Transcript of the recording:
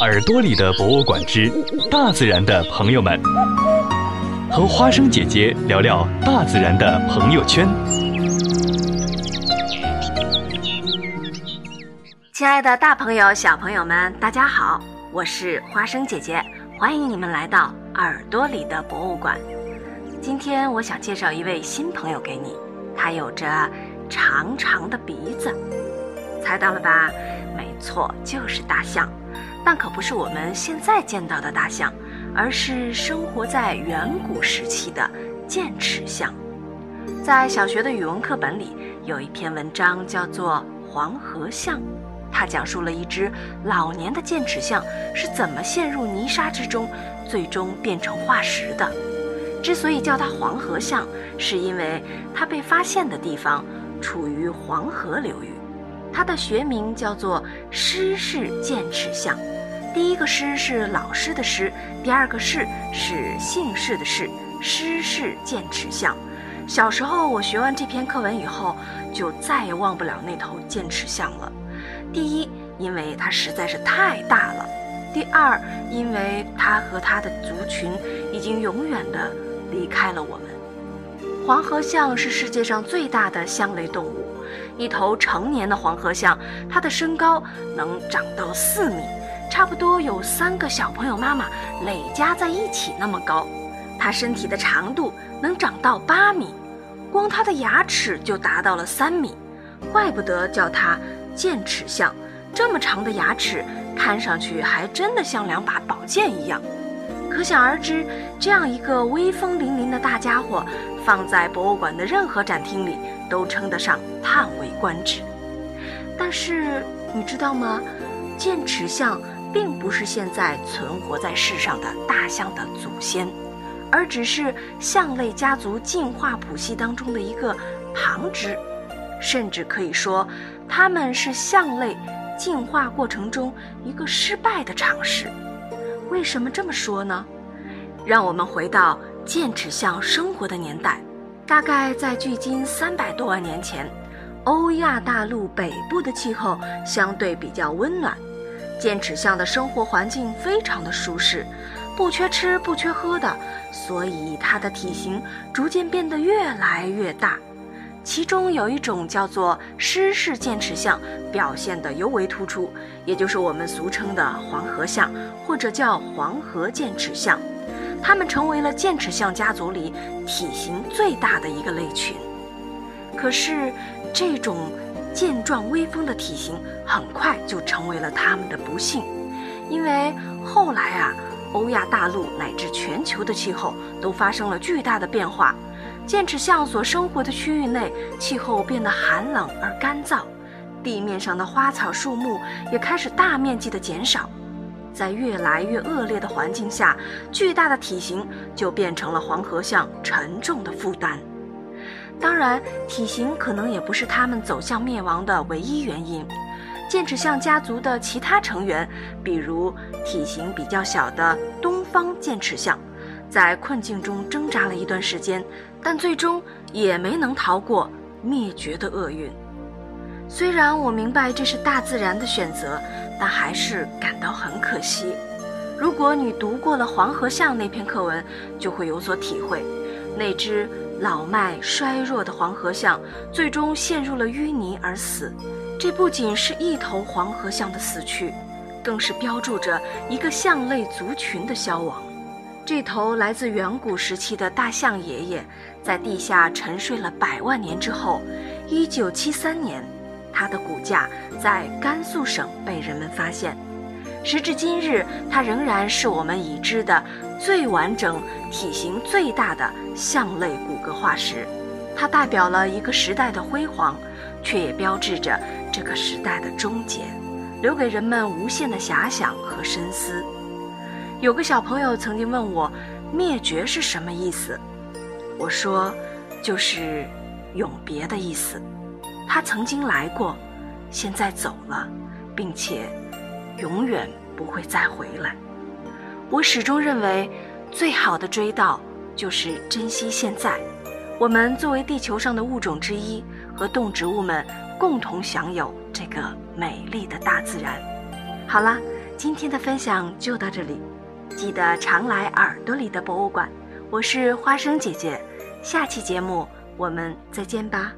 耳朵里的博物馆之大自然的朋友们，和花生姐姐聊聊大自然的朋友圈。亲爱的，大朋友、小朋友们，大家好，我是花生姐姐，欢迎你们来到耳朵里的博物馆。今天我想介绍一位新朋友给你，他有着长长的鼻子，猜到了吧？没错，就是大象，但可不是我们现在见到的大象，而是生活在远古时期的剑齿象。在小学的语文课本里，有一篇文章叫做《黄河象》。它讲述了一只老年的剑齿象是怎么陷入泥沙之中，最终变成化石的。之所以叫它黄河象，是因为它被发现的地方处于黄河流域。它的学名叫做施氏剑齿象。第一个“施”是老师的“师”，第二个“氏”是姓氏的“氏”。施氏剑齿象。小时候我学完这篇课文以后，就再也忘不了那头剑齿象了。第一，因为它实在是太大了；第二，因为它和它的族群已经永远的离开了我们。黄河象是世界上最大的象类动物，一头成年的黄河象，它的身高能长到四米，差不多有三个小朋友妈妈累加在一起那么高。它身体的长度能长到八米，光它的牙齿就达到了三米，怪不得叫它。剑齿象这么长的牙齿，看上去还真的像两把宝剑一样。可想而知，这样一个威风凛凛的大家伙，放在博物馆的任何展厅里都称得上叹为观止。但是你知道吗？剑齿象并不是现在存活在世上的大象的祖先，而只是象类家族进化谱系当中的一个旁支。甚至可以说，它们是象类进化过程中一个失败的尝试。为什么这么说呢？让我们回到剑齿象生活的年代，大概在距今三百多万年前，欧亚大陆北部的气候相对比较温暖，剑齿象的生活环境非常的舒适，不缺吃不缺喝的，所以它的体型逐渐变得越来越大。其中有一种叫做施氏剑齿象，表现得尤为突出，也就是我们俗称的黄河象，或者叫黄河剑齿象。它们成为了剑齿象家族里体型最大的一个类群。可是，这种健壮威风的体型很快就成为了他们的不幸，因为后来啊，欧亚大陆乃至全球的气候都发生了巨大的变化。剑齿象所生活的区域内，气候变得寒冷而干燥，地面上的花草树木也开始大面积的减少。在越来越恶劣的环境下，巨大的体型就变成了黄河象沉重的负担。当然，体型可能也不是它们走向灭亡的唯一原因。剑齿象家族的其他成员，比如体型比较小的东方剑齿象。在困境中挣扎了一段时间，但最终也没能逃过灭绝的厄运。虽然我明白这是大自然的选择，但还是感到很可惜。如果你读过了《黄河象》那篇课文，就会有所体会。那只老迈衰弱的黄河象最终陷入了淤泥而死，这不仅是一头黄河象的死去，更是标注着一个象类族群的消亡。这头来自远古时期的大象爷爷，在地下沉睡了百万年之后，一九七三年，它的骨架在甘肃省被人们发现。时至今日，它仍然是我们已知的最完整、体型最大的象类骨骼化石。它代表了一个时代的辉煌，却也标志着这个时代的终结，留给人们无限的遐想和深思。有个小朋友曾经问我，灭绝是什么意思？我说，就是永别的意思。他曾经来过，现在走了，并且永远不会再回来。我始终认为，最好的追悼就是珍惜现在。我们作为地球上的物种之一，和动植物们共同享有这个美丽的大自然。好了。今天的分享就到这里，记得常来耳朵里的博物馆。我是花生姐姐，下期节目我们再见吧。